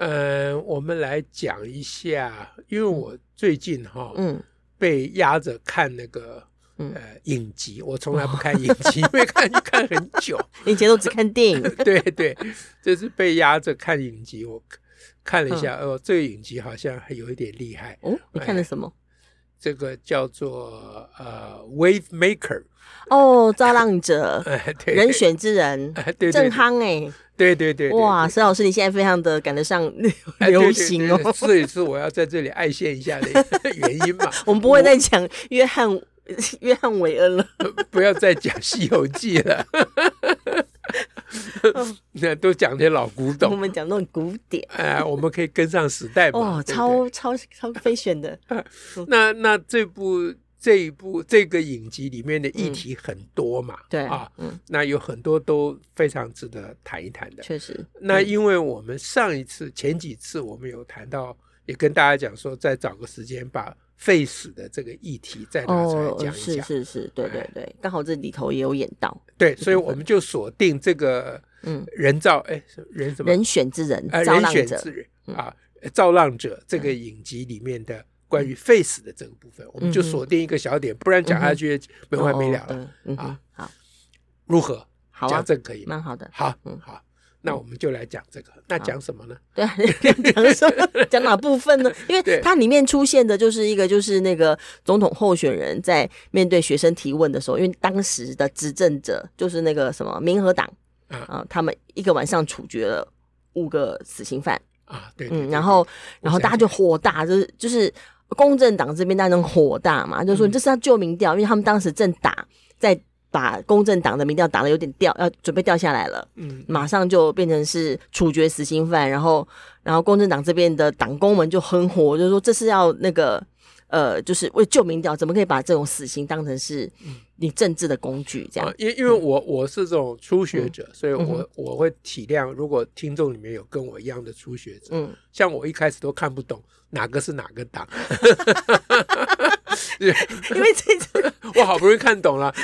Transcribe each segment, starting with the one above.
嗯，我们来讲一下，因为我最近哈，嗯，被压着看那个，呃，影集。我从来不看影集，因为看就看很久。以前都只看电影。对 对，这是被压着看影集。我看了一下，哦，这个影集好像还有一点厉害。哦，你看了什么？这个叫做呃，Wave Maker。哦，造浪者，对，人选之人，对，正夯哎。对对对，哇，沈老师，你现在非常的赶得上 流行哦，这也是我要在这里爱现一下的 原因嘛。我们不会再讲约翰约翰韦恩了，不要再讲《西游记》了，那都讲些老古董。我们讲那种古典，哎，我们可以跟上时代嘛。哦，超超超飞选的。那那这部。这一部这个影集里面的议题很多嘛，嗯、对啊，嗯，那有很多都非常值得谈一谈的。确实，那因为我们上一次、嗯、前几次我们有谈到，也跟大家讲说，再找个时间把废死的这个议题再拿出来讲一讲。哦、是是是，对对对，刚好这里头也有演到。对，所以我们就锁定这个嗯，人造哎人什么？人选之人啊，人选之人啊，造浪者这个影集里面的。关于废死的这个部分，我们就锁定一个小点，不然讲下去没完没了了啊！好，如何？讲这个可以蛮好的。好，嗯，好，那我们就来讲这个。那讲什么呢？对，讲什么？讲哪部分呢？因为它里面出现的就是一个，就是那个总统候选人在面对学生提问的时候，因为当时的执政者就是那个什么民和党啊，他们一个晚上处决了五个死刑犯啊，对，嗯，然后，然后大家就火大，就是就是。公正党这边当然火大嘛，就说你这是要救民调，因为他们当时正打，在把公正党的民调打的有点掉，要准备掉下来了，嗯，马上就变成是处决死刑犯，然后，然后公正党这边的党工们就很火，就是说这是要那个，呃，就是为救民调，怎么可以把这种死刑当成是你政治的工具？这样，因因为我我是这种初学者，所以我我会体谅，如果听众里面有跟我一样的初学者，嗯，像我一开始都看不懂。哪个是哪个党？因为这次 我好不容易看懂了。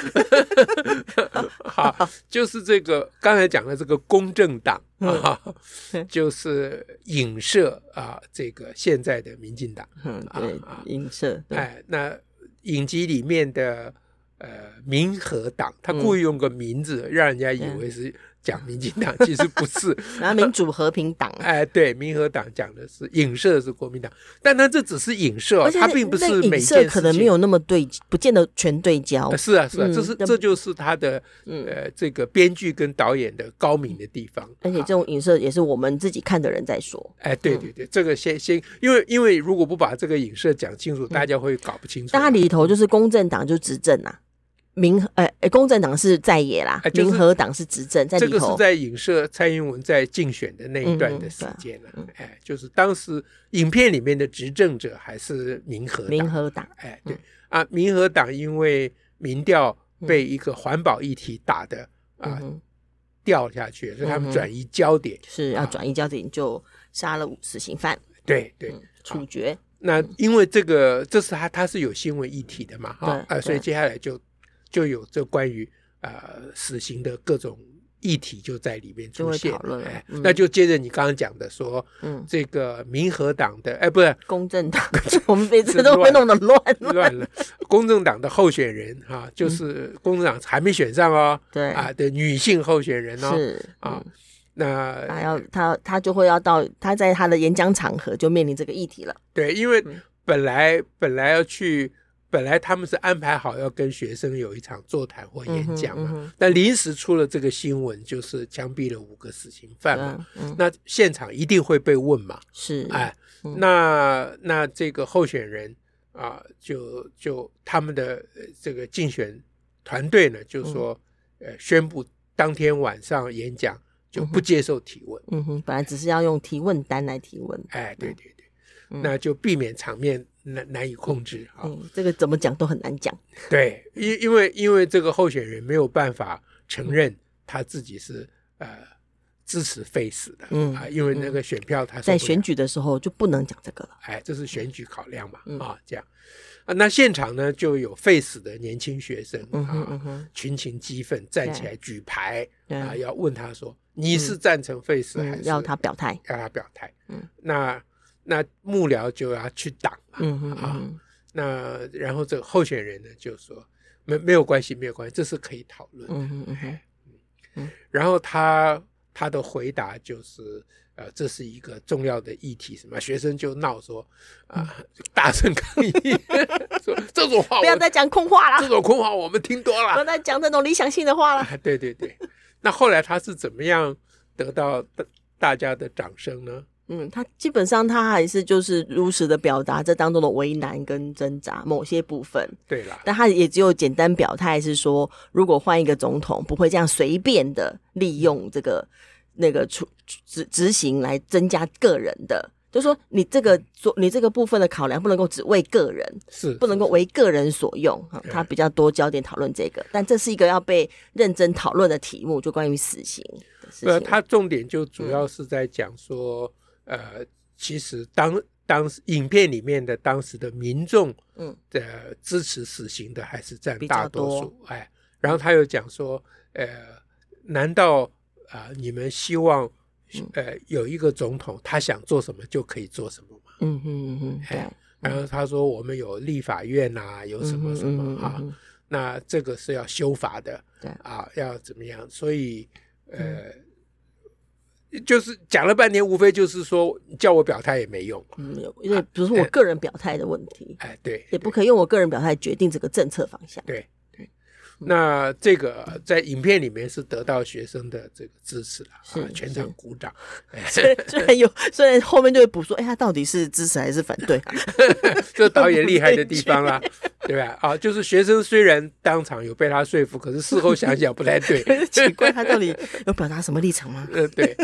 好，就是这个刚才讲的这个公正党啊，就是影射啊这个现在的民进党。嗯，对，影射。哎，那影集里面的呃民和党，他故意用个名字，让人家以为是。讲民进党 其实不是，然后民主和平党，哎，对，民和党讲的是影射的是国民党，但他这只是影射，它并不是每件事可能没有那么对，不见得全对焦。是啊，是啊，这是这就是他的呃这个编剧跟导演的高明的地方。而且这种影射也是我们自己看的人在说。哎，对对对，这个先先，因为因为如果不把这个影射讲清楚，大家会搞不清楚。但它里头就是公正党就执政啊。民呃呃，公正党是在野啦，民和党是执政，在。这个是在影射蔡英文在竞选的那一段的时间了。哎，就是当时影片里面的执政者还是民和党。民和党，哎，对啊，民和党因为民调被一个环保议题打得啊掉下去，所以他们转移焦点，是要转移焦点，就杀了死刑犯。对对，处决。那因为这个，这是他他是有新闻议题的嘛，哈啊，所以接下来就。就有这关于呃死刑的各种议题就在里面出现，哎，那就接着你刚刚讲的说，嗯，这个民和党的哎，不是公正党，我们每次都会弄得乱乱。了。公正党的候选人哈，就是公正党还没选上哦，对。啊的女性候选人哦，是啊，那他要他他就会要到他在他的演讲场合就面临这个议题了，对，因为本来本来要去。本来他们是安排好要跟学生有一场座谈或演讲嘛，嗯嗯、但临时出了这个新闻，就是枪毙了五个死刑犯嘛，那现场一定会被问嘛，是，哎，嗯、那那这个候选人啊，就就他们的这个竞选团队呢，就说，呃，宣布当天晚上演讲就不接受提问。嗯哼，本来只是要用提问单来提问。哎，对对对，嗯、那就避免场面难难以控制啊、嗯。这个怎么讲都很难讲。对，因因为因为这个候选人没有办法承认他自己是呃支持废死的，嗯啊，因为那个选票他在选举的时候就不能讲这个了。哎，这是选举考量嘛，嗯、啊，这样。啊，那现场呢就有废死的年轻学生啊，群情激愤，站起来举牌啊，要问他说：“你是赞成废死还是要他表态？要他表态？”嗯，那那幕僚就要去挡嘛，啊，那然后这个候选人呢就说：“没没有关系，没有关系，这是可以讨论的。”嗯嗯嗯，然后他他的回答就是。呃，这是一个重要的议题，什么学生就闹说，啊、呃，大声抗议，说这种话不要再讲空话了，这种空话我们听多了，不要再讲这种理想性的话了。啊、对对对，那后来他是怎么样得到大大家的掌声呢？嗯，他基本上他还是就是如实的表达这当中的为难跟挣扎某些部分。对啦，但他也只有简单表态是说，如果换一个总统，不会这样随便的利用这个。那个出执执行来增加个人的，就是说你这个做你这个部分的考量不能够只为个人，是不能够为个人所用哈。他比较多焦点讨论这个，但这是一个要被认真讨论的题目，就关于死刑的事情。呃，他重点就主要是在讲说，嗯、呃，其实当当时影片里面的当时的民众，嗯，的支持死刑的还是占大多数，哎，然后他又讲说，呃，难道？啊、呃，你们希望，呃，有一个总统，他想做什么就可以做什么吗？嗯嗯嗯，对。然后他说，我们有立法院呐、啊，有什么什么啊？那这个是要修法的，对啊，要怎么样？所以，呃，嗯、就是讲了半天，无非就是说叫我表态也没用。嗯，因为比如说我个人表态的问题，哎，对，也不可以用我个人表态决定这个政策方向。对。那这个在影片里面是得到学生的这个支持了，是、啊、全场鼓掌。虽然虽然有，虽然后面就会补说，哎，他到底是支持还是反对？这导演厉害的地方啦，对吧？啊，就是学生虽然当场有被他说服，可是事后想想不太对，奇怪他到底有表达什么立场吗？呃，对。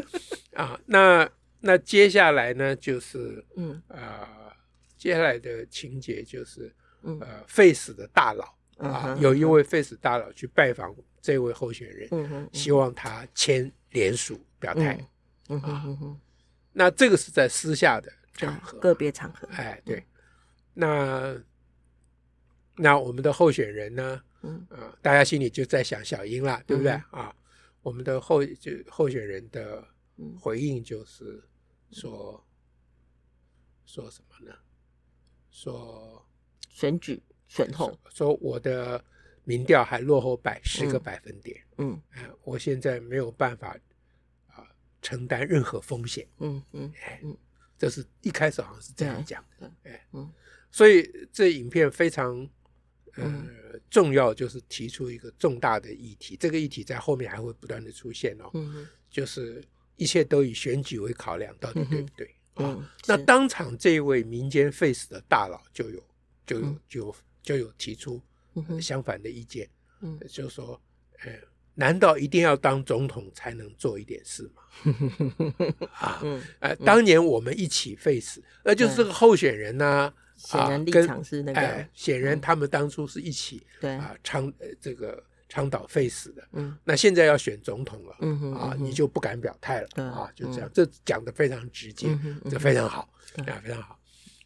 啊，那那接下来呢，就是嗯啊、呃，接下来的情节就是呃，废死的大佬。啊，有一位 Face 大佬去拜访这位候选人，希望他签联署表态。嗯嗯嗯嗯、那这个是在私下的场合，个别场合。哎，对。那那我们的候选人呢？嗯、啊，大家心里就在想小英了，对不对？嗯、啊，我们的候就候选人的回应就是说说什么呢？说选举。选后。说我的民调还落后百十个百分点，嗯，嗯、呃，我现在没有办法啊、呃、承担任何风险，嗯嗯，哎，嗯，这是一开始好像是这样讲的，哎，嗯，所以这影片非常呃、嗯、重要，就是提出一个重大的议题，这个议题在后面还会不断的出现哦，嗯，就是一切都以选举为考量，到底对不对？嗯，嗯，那当场这位民间 face 的大佬就有就有就有。就有提出相反的意见，嗯，就是说，呃，难道一定要当总统才能做一点事吗？啊，呃，当年我们一起废死，那就是这个候选人呢，显然立场是那个，显然他们当初是一起对。啊倡这个倡导废死的，嗯，那现在要选总统了，嗯啊，你就不敢表态了，啊，就这样，这讲得非常直接，这非常好，啊，非常好，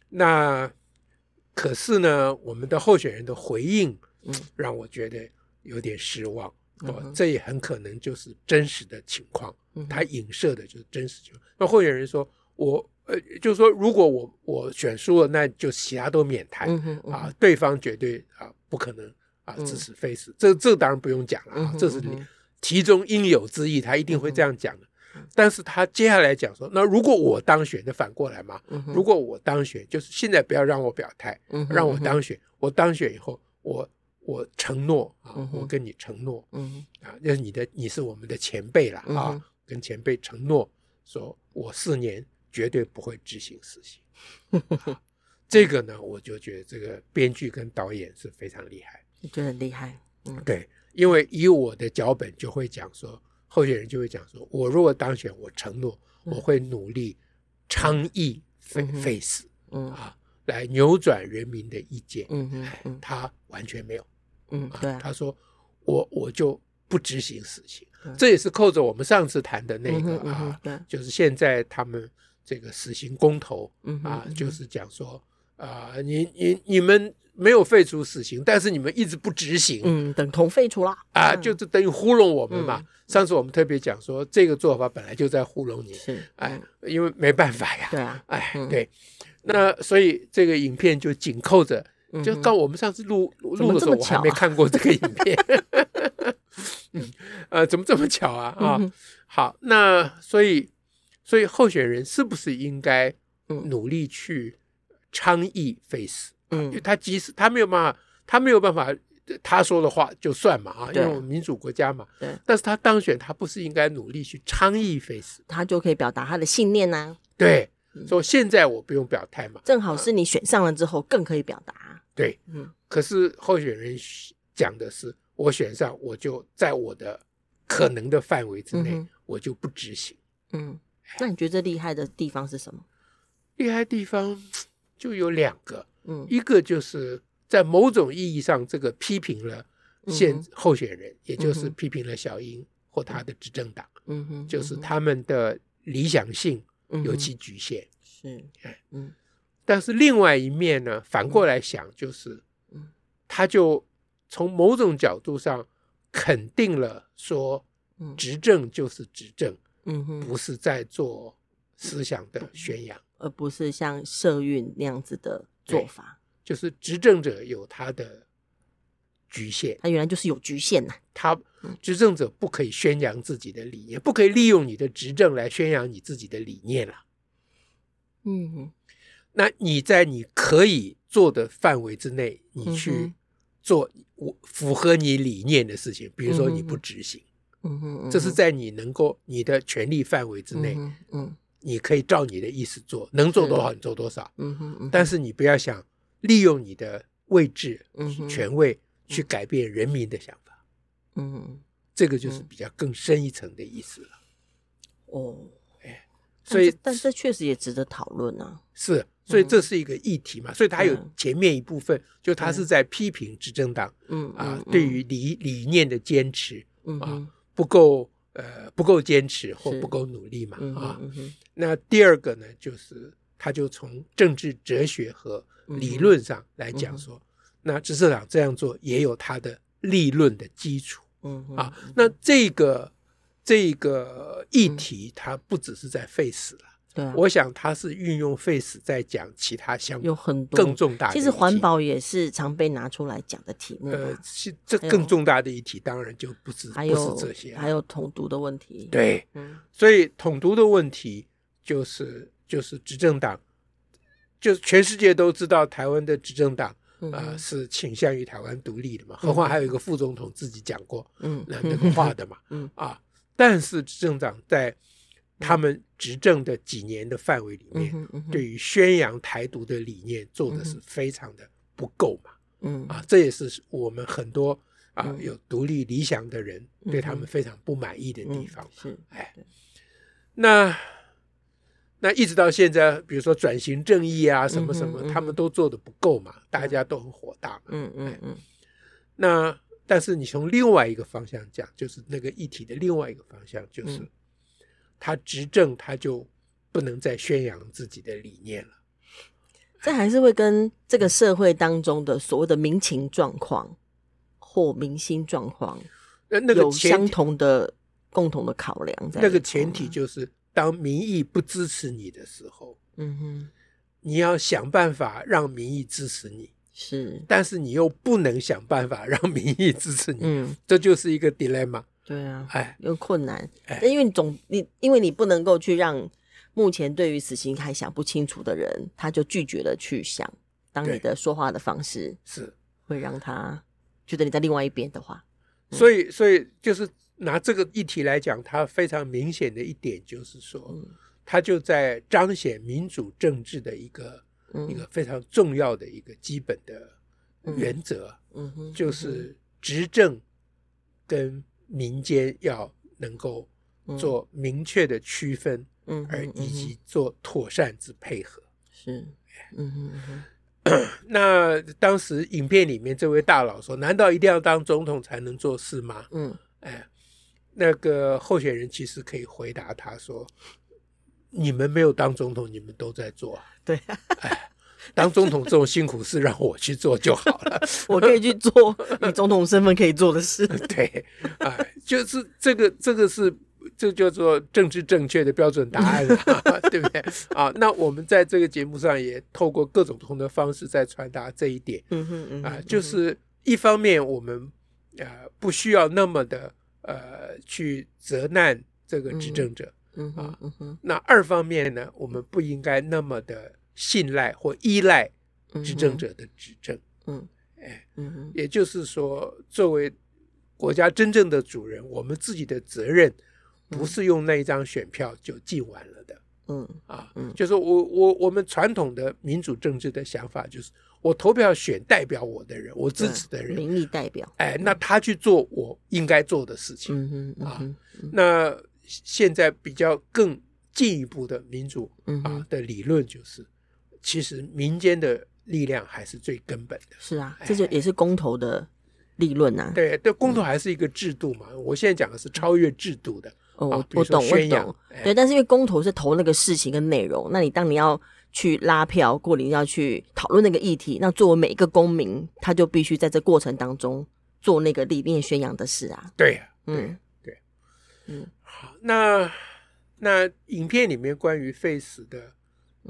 那。可是呢，我们的候选人的回应，让我觉得有点失望。嗯、哦，这也很可能就是真实的情况。嗯、他影射的就是真实情况。那候选人说：“我呃，就是说，如果我我选输了，那就其他都免谈、啊。对方绝对啊不可能啊支持 face，、这这当然不用讲了啊，嗯、这是其中应有之意，他一定会这样讲的。”但是他接下来讲说，那如果我当选，那反过来嘛。如果我当选，就是现在不要让我表态，让我当选。我当选以后，我我承诺啊，我跟你承诺，啊，那是你的，你是我们的前辈了啊，跟前辈承诺，说我四年绝对不会执行死刑。这个呢，我就觉得这个编剧跟导演是非常厉害，你觉得很厉害？对，因为以我的脚本就会讲说。候选人就会讲说：“我如果当选，我承诺我会努力倡议 face，嗯啊，来扭转人民的意见。”嗯嗯，他完全没有。嗯，对，他说：“我我就不执行死刑。”这也是扣着我们上次谈的那个啊，就是现在他们这个死刑公投啊，就是讲说啊，你你你们。没有废除死刑，但是你们一直不执行，嗯，等同废除了啊，就是等于糊弄我们嘛。嗯、上次我们特别讲说，这个做法本来就在糊弄你，是，哎，因为没办法呀，对啊，哎，嗯、对，那所以这个影片就紧扣着，就刚我们上次录录的时候，我还没看过这个影片，嗯，呃，怎么这么巧啊？啊，嗯、好，那所以所以候选人是不是应该努力去倡议废死？嗯，因为他即使他没有办法，他没有办法，他说的话就算嘛啊，因为我们民主国家嘛。对。但是他当选，他不是应该努力去倡议 face？，他就可以表达他的信念呢？对，所以现在我不用表态嘛，正好是你选上了之后更可以表达。对，嗯。可是候选人讲的是，我选上，我就在我的可能的范围之内，我就不执行。嗯。那你觉得这厉害的地方是什么？厉害的地方就有两个。嗯，一个就是在某种意义上，这个批评了现候选人，也就是批评了小英或他的执政党，嗯哼，就是他们的理想性有其局限，是，嗯，但是另外一面呢，反过来想，就是，他就从某种角度上肯定了说，执政就是执政，嗯哼，不是在做思想的宣扬，而不是像社运那样子的。做法就是执政者有他的局限，他原来就是有局限呐。他执政者不可以宣扬自己的理念，不可以利用你的执政来宣扬你自己的理念了。嗯，那你在你可以做的范围之内，你去做我符合你理念的事情，比如说你不执行，嗯嗯，这是在你能够你的权利范围之内，嗯。你可以照你的意思做，能做多少你做多少。嗯哼，但是你不要想利用你的位置、嗯权位去改变人民的想法。嗯，这个就是比较更深一层的意思了。哦，哎，所以，但这确实也值得讨论啊。是，所以这是一个议题嘛。所以他有前面一部分，就他是在批评执政党，嗯啊，对于理理念的坚持，啊不够。呃，不够坚持或不够努力嘛？啊，那第二个呢，就是他就从政治哲学和理论上来讲说，那执政党这样做也有他的立论的基础。嗯啊，那这个这个议题，它不只是在废死了。对，我想他是运用 face 在讲其他项目，有很多。更重大的。其实环保也是常被拿出来讲的题目。呃，是这更重大的议题，当然就不是不是这些，还有统独的问题。对，嗯，所以统独的问题就是就是执政党，就是全世界都知道台湾的执政党啊是倾向于台湾独立的嘛，何况还有一个副总统自己讲过嗯。那那个话的嘛，嗯。啊，但是执政党在。他们执政的几年的范围里面，对于宣扬台独的理念做的是非常的不够嘛，嗯啊，这也是我们很多啊有独立理想的人对他们非常不满意的地方。是，哎，那那一直到现在，比如说转型正义啊，什么什么，他们都做的不够嘛，大家都很火大嘛。嗯嗯嗯。那但是你从另外一个方向讲，就是那个议题的另外一个方向，就是。他执政，他就不能再宣扬自己的理念了。这还是会跟这个社会当中的所谓的民情状况或民心状况，那那个有相同的共同的考量在。那个前提就是，当民意不支持你的时候，嗯哼，你要想办法让民意支持你。是，但是你又不能想办法让民意支持你。嗯，这就是一个 dilemma。对啊，哎，有困难，哎，因为你总你，因为你不能够去让目前对于死刑还想不清楚的人，他就拒绝了去想。当你的说话的方式是。会让他觉得你在另外一边的话，所以，所以就是拿这个议题来讲，它非常明显的一点就是说，它就在彰显民主政治的一个一个非常重要的一个基本的原则，嗯哼，就是执政跟民间要能够做明确的区分，嗯，而以及做妥善之配合。是，嗯哼嗯。那当时影片里面这位大佬说：“难道一定要当总统才能做事吗？”嗯，哎，那个候选人其实可以回答他说：“你们没有当总统，你们都在做啊。”对，哎，当总统这种辛苦事让我去做就好了，我可以去做你总统身份可以做的事。对，哎，就是这个，这个是。这叫做政治正确的标准答案，对不对？啊，那我们在这个节目上也透过各种不同的方式在传达这一点。嗯哼嗯啊，就是一方面我们呃不需要那么的呃去责难这个执政者，嗯啊，那二方面呢，我们不应该那么的信赖或依赖执政者的执政。嗯，哎，嗯，也就是说，作为国家真正的主人，我们自己的责任。不是用那一张选票就尽完了的，嗯啊，嗯，就是我我我们传统的民主政治的想法就是，我投票选代表我的人，我支持的人，民意代表，哎，那他去做我应该做的事情，嗯嗯，啊，那现在比较更进一步的民主啊的理论就是，其实民间的力量还是最根本的，是啊，这就也是公投的理论呐，对对，公投还是一个制度嘛，我现在讲的是超越制度的。哦，我我懂，我懂，对，但是因为公投是投那个事情跟内容，那你当你要去拉票，过你要去讨论那个议题，那作为每一个公民，他就必须在这过程当中做那个理念宣扬的事啊。对呀，嗯，对，嗯，好，那那影片里面关于废死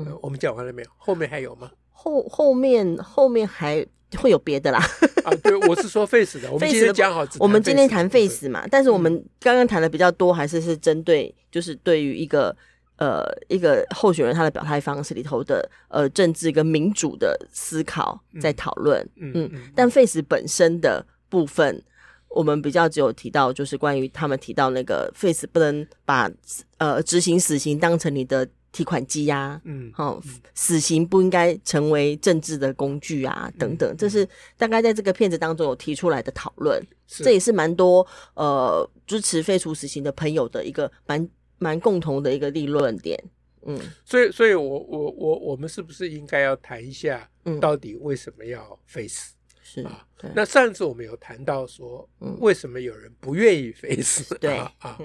的，呃，我们讲完了没有？后面还有吗？后后面后面还。会有别的啦啊，对，我是说 face 的。我们今天讲好，我们今天谈 face 嘛，但是我们刚刚谈的比较多，还是是针对就是对于一个呃一个候选人他的表态方式里头的呃政治跟民主的思考在讨论，嗯，嗯，嗯，但废死本身的部分，我们比较只有提到就是关于他们提到那个 Face 不能把呃执行死刑当成你的。提款机呀、啊，嗯，好，死刑不应该成为政治的工具啊，等等，这是大概在这个片子当中有提出来的讨论，这也是蛮多呃支持废除死刑的朋友的一个蛮蛮共同的一个立论点，嗯，所以，所以我我我我们是不是应该要谈一下，到底为什么要废死？是啊，那上次我们有谈到说，为什么有人不愿意废死？对啊，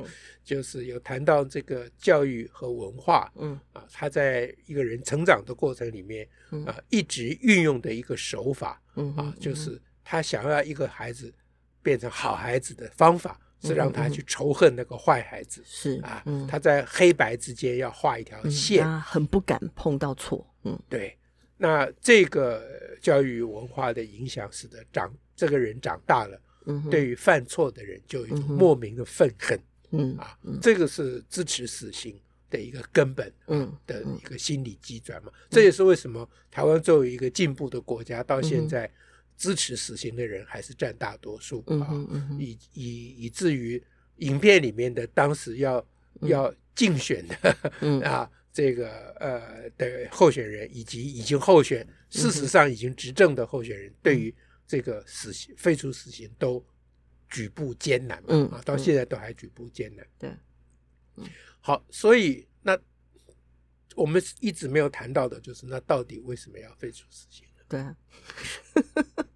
就是有谈到这个教育和文化，嗯啊，他在一个人成长的过程里面，啊，一直运用的一个手法，嗯啊，就是他想要一个孩子变成好孩子的方法，是让他去仇恨那个坏孩子，是啊，他在黑白之间要画一条线，他很不敢碰到错，嗯，对。那这个教育文化的影响，使得长这个人长大了，对于犯错的人就有一种莫名的愤恨，嗯啊，嗯这个是支持死刑的一个根本，嗯的一个心理机转嘛。嗯、这也是为什么台湾作为一个进步的国家，到现在支持死刑的人还是占大多数，嗯、啊，以以以至于影片里面的当时要、嗯、要竞选的，嗯啊。这个呃的候选人以及已经候选，事实上已经执政的候选人，对于这个死刑废除死刑都举步艰难嘛，嗯、啊，到现在都还举步艰难。对，嗯，好，所以那我们一直没有谈到的就是，那到底为什么要废除死刑呢？对啊，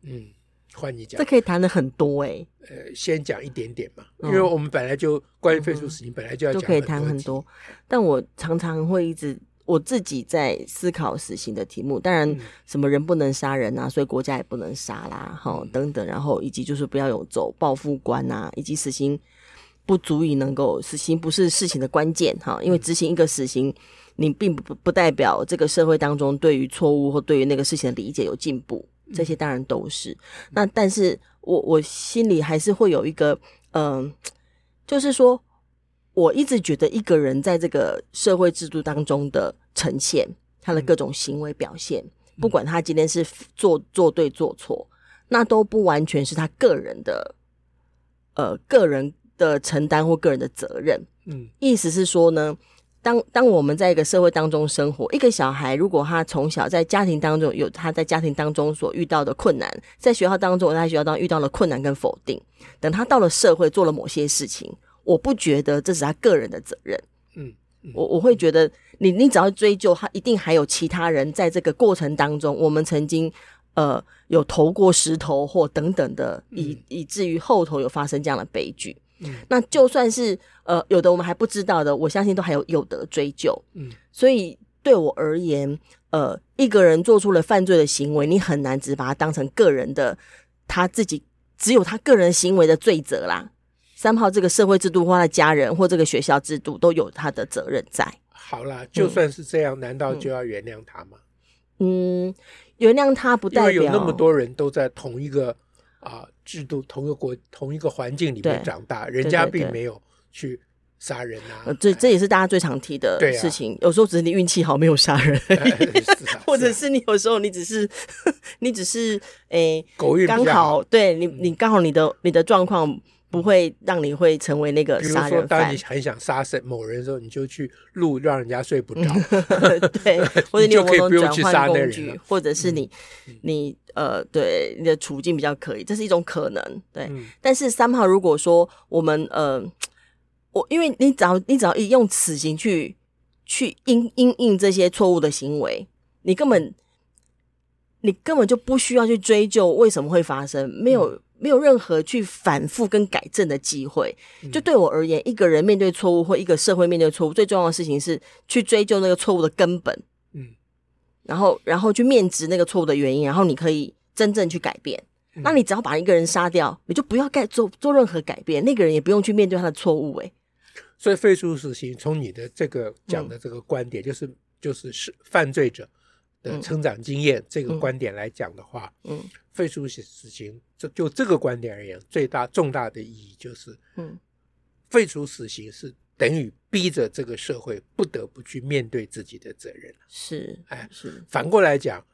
嗯。换你讲，这可以谈的很多哎、欸。呃，先讲一点点嘛，因为我们本来就关于废除死刑，本来就要讲，就可以谈很多。但我常常会一直我自己在思考死刑的题目。当然，什么人不能杀人啊，所以国家也不能杀啦，哈，等等。然后以及就是不要有走报复官啊，以及死刑不足以能够死刑不是事情的关键哈，因为执行一个死刑，你并不不代表这个社会当中对于错误或对于那个事情的理解有进步。这些当然都是，嗯、那但是我我心里还是会有一个，嗯、呃，就是说，我一直觉得一个人在这个社会制度当中的呈现，他的各种行为表现，嗯、不管他今天是做做对做错，那都不完全是他个人的，呃，个人的承担或个人的责任。嗯，意思是说呢，当当我们在一个社会当中生活，一个小孩如果他从小在家庭当中有他在家庭当中所遇到的困难，在学校当中他在学校当中遇到了困难跟否定，等他到了社会做了某些事情，我不觉得这是他个人的责任。嗯，嗯我我会觉得你你只要追究他，一定还有其他人在这个过程当中，我们曾经呃有投过石头或等等的，以、嗯、以至于后头有发生这样的悲剧。嗯，那就算是呃有的我们还不知道的，我相信都还有有的追究。嗯，所以对我而言，呃，一个人做出了犯罪的行为，你很难只把他当成个人的，他自己只有他个人行为的罪责啦。三炮这个社会制度或他的家人或这个学校制度都有他的责任在。好啦，就算是这样，嗯、难道就要原谅他吗？嗯，原谅他不代表有那么多人都在同一个。啊，制度同一个国同一个环境里面长大，人家并没有去杀人啊。这这也是大家最常提的事情。有时候只是你运气好，没有杀人，或者是你有时候你只是 你只是诶，狗运刚好对你你刚好你的你的状况。不会让你会成为那个杀人犯。比如说，当你很想杀谁某人的时候，你就去录，让人家睡不着。对，或者你有某种转换工具，或者是你、嗯、你呃，对你的处境比较可以，这是一种可能。对，嗯、但是三号如果说我们呃，我因为你只要你只要一用死刑去去应应应这些错误的行为，你根本你根本就不需要去追究为什么会发生，没有。嗯没有任何去反复跟改正的机会。就对我而言，一个人面对错误或一个社会面对错误，最重要的事情是去追究那个错误的根本。嗯，然后，然后去面质那个错误的原因，然后你可以真正去改变。那你只要把一个人杀掉，你就不要改做做任何改变，那个人也不用去面对他的错误。诶，所以废除死刑，从你的这个讲的这个观点，就是就是是犯罪者的成长经验这个观点来讲的话，嗯。废除死死刑，就就这个观点而言，最大重大的意义就是，嗯，废除死刑是等于逼着这个社会不得不去面对自己的责任。是，哎，是。反过来讲，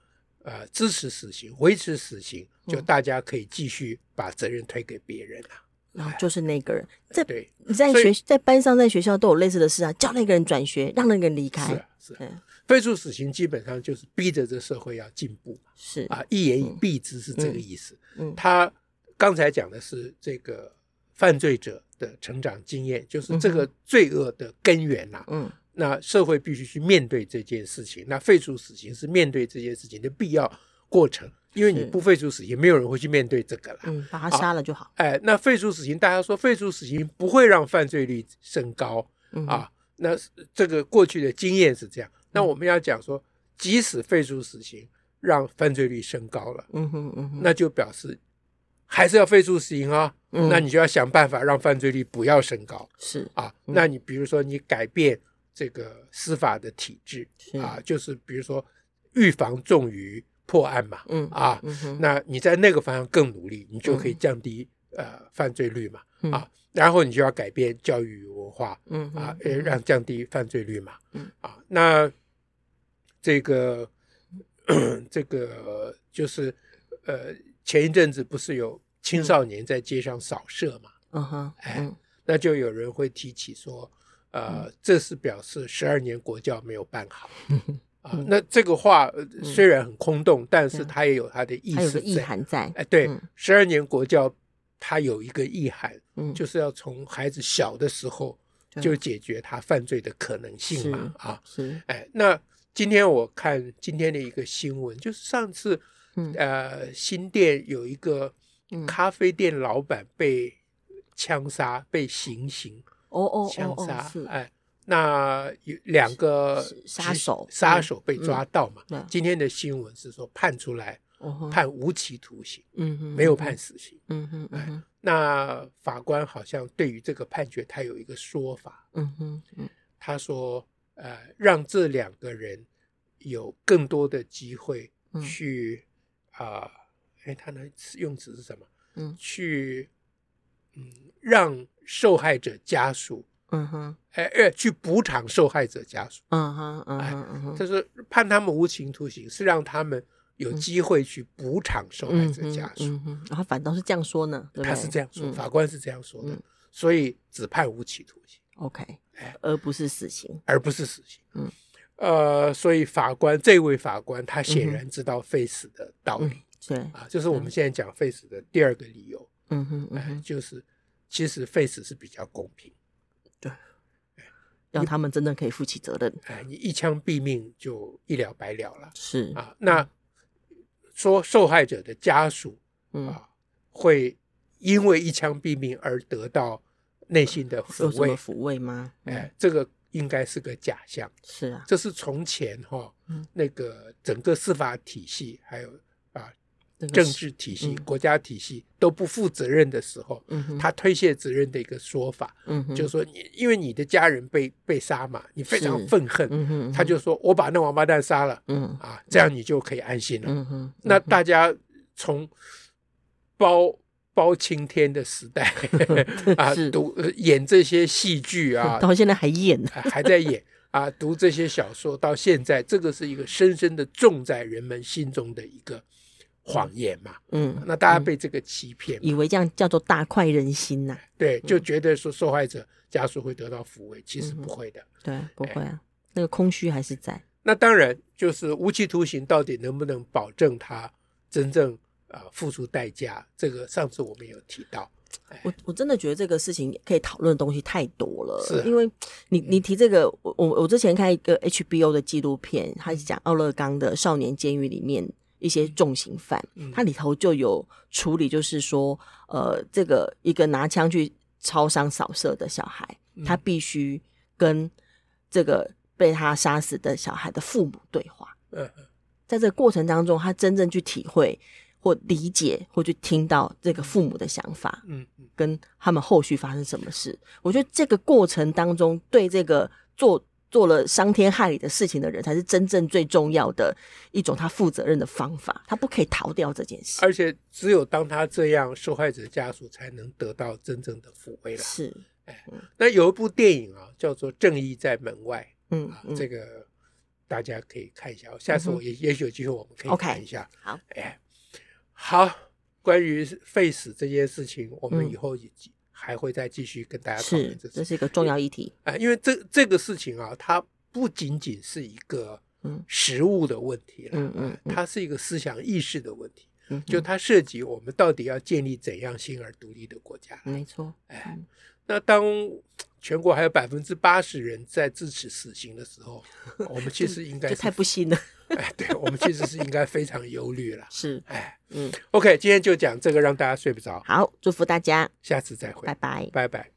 呃，支持死刑、维持死刑，就大家可以继续把责任推给别人了。然后就是那个人，在对，你在学在班上、在学校都有类似的事啊，叫那个人转学，让那个人离开。是是。废除死刑基本上就是逼着这社会要进步，是啊，一言以蔽之是这个意思。嗯，嗯，他刚才讲的是这个犯罪者的成长经验，就是这个罪恶的根源呐。嗯，那社会必须去面对这件事情。那废除死刑是面对这件事情的必要过程，因为你不废除死刑，没有人会去面对这个了。嗯，把他杀了就好。哎，那废除死刑，大家说废除死刑不会让犯罪率升高，嗯，啊？那这个过去的经验是这样。那我们要讲说，即使废除死刑，让犯罪率升高了，嗯哼嗯哼，那就表示还是要废除死刑啊。嗯，那你就要想办法让犯罪率不要升高。是啊，那你比如说你改变这个司法的体制啊，就是比如说预防重于破案嘛。嗯啊，那你在那个方向更努力，你就可以降低呃犯罪率嘛。啊，然后你就要改变教育文化。嗯啊，呃，让降低犯罪率嘛。嗯啊，那。这个 这个就是呃，前一阵子不是有青少年在街上扫射嘛？嗯哼，哎，那就有人会提起说，呃，这是表示十二年国教没有办好 啊。那这个话虽然很空洞，但是它也有它的意思，意涵在。哎，对，十二年国教它有一个意涵，就是要从孩子小的时候就解决他犯罪的可能性嘛。啊，是，哎，那。今天我看今天的一个新闻，就是上次，嗯、呃，新店有一个咖啡店老板被枪杀，被行刑，哦哦，枪杀，哎，那有两个杀手，杀手被抓到嘛？嗯、今天的新闻是说判出来，判无期徒刑，嗯哼，没有判死刑，嗯哼，哎，那法官好像对于这个判决，他有一个说法，嗯哼，他说。呃，让这两个人有更多的机会去啊，哎、嗯呃，他的用词是什么？嗯，去嗯，让受害者家属，嗯哼，哎哎，去补偿受害者家属，嗯哼，嗯哼，嗯哼，就是判他们无期徒刑，是让他们有机会去补偿受害者家属，嗯哼，然后反倒是这样说呢？他是这样说，法官是这样说的，嗯、所以只判无期徒刑。OK，而不是死刑，而不是死刑。嗯，呃，所以法官这位法官他显然知道废死的道理。嗯对啊，就是我们现在讲废死的第二个理由。嗯哼，嗯哼，就是其实废死是比较公平。对，让他们真的可以负起责任。哎，你一枪毙命就一了百了了。是啊，那说受害者的家属啊，会因为一枪毙命而得到内心的抚慰？抚慰吗？哎，这个应该是个假象。是啊，这是从前哈，那个整个司法体系还有啊。政治体系、国家体系都不负责任的时候，嗯他推卸责任的一个说法，嗯就是说你因为你的家人被被杀嘛，你非常愤恨，他就说我把那王八蛋杀了，啊，这样你就可以安心了。那大家从包包青天的时代 啊，读演这些戏剧啊，到现在还演，还在演啊，读这些小说到现在，这个是一个深深的种在人们心中的一个。谎言嘛，嗯，那大家被这个欺骗，以为这样叫做大快人心呐？对，就觉得说受害者家属会得到抚慰，其实不会的，对，不会啊，那个空虚还是在。那当然，就是无期徒刑到底能不能保证他真正啊付出代价？这个上次我们有提到，我我真的觉得这个事情可以讨论的东西太多了，是因为你你提这个，我我我之前看一个 HBO 的纪录片，他是讲奥勒冈的少年监狱里面。一些重刑犯，它里头就有处理，就是说，呃，这个一个拿枪去超商扫射的小孩，他必须跟这个被他杀死的小孩的父母对话。在这个过程当中，他真正去体会或理解或去听到这个父母的想法，嗯，跟他们后续发生什么事。我觉得这个过程当中，对这个做。做了伤天害理的事情的人，才是真正最重要的一种他负责任的方法。他不可以逃掉这件事，而且只有当他这样，受害者家属才能得到真正的抚慰了。是，哎，那有一部电影啊，叫做《正义在门外》，嗯，这个大家可以看一下。下次我也也许有机会，我们可以看一下。好，哎，好，关于废死这件事情，我们以后也。还会再继续跟大家讨论，这这是一个重要议题。啊，因为这这个事情啊，它不仅仅是一个实物的问题了，嗯嗯，它是一个思想意识的问题，嗯，就它涉及我们到底要建立怎样新而独立的国家，没错，哎，那当全国还有百分之八十人在支持死刑的时候，我们其实应该太不幸了，哎，对，我们其实是应该非常忧虑了，是，哎。嗯，OK，今天就讲这个，让大家睡不着。好，祝福大家，下次再会，拜拜，拜拜。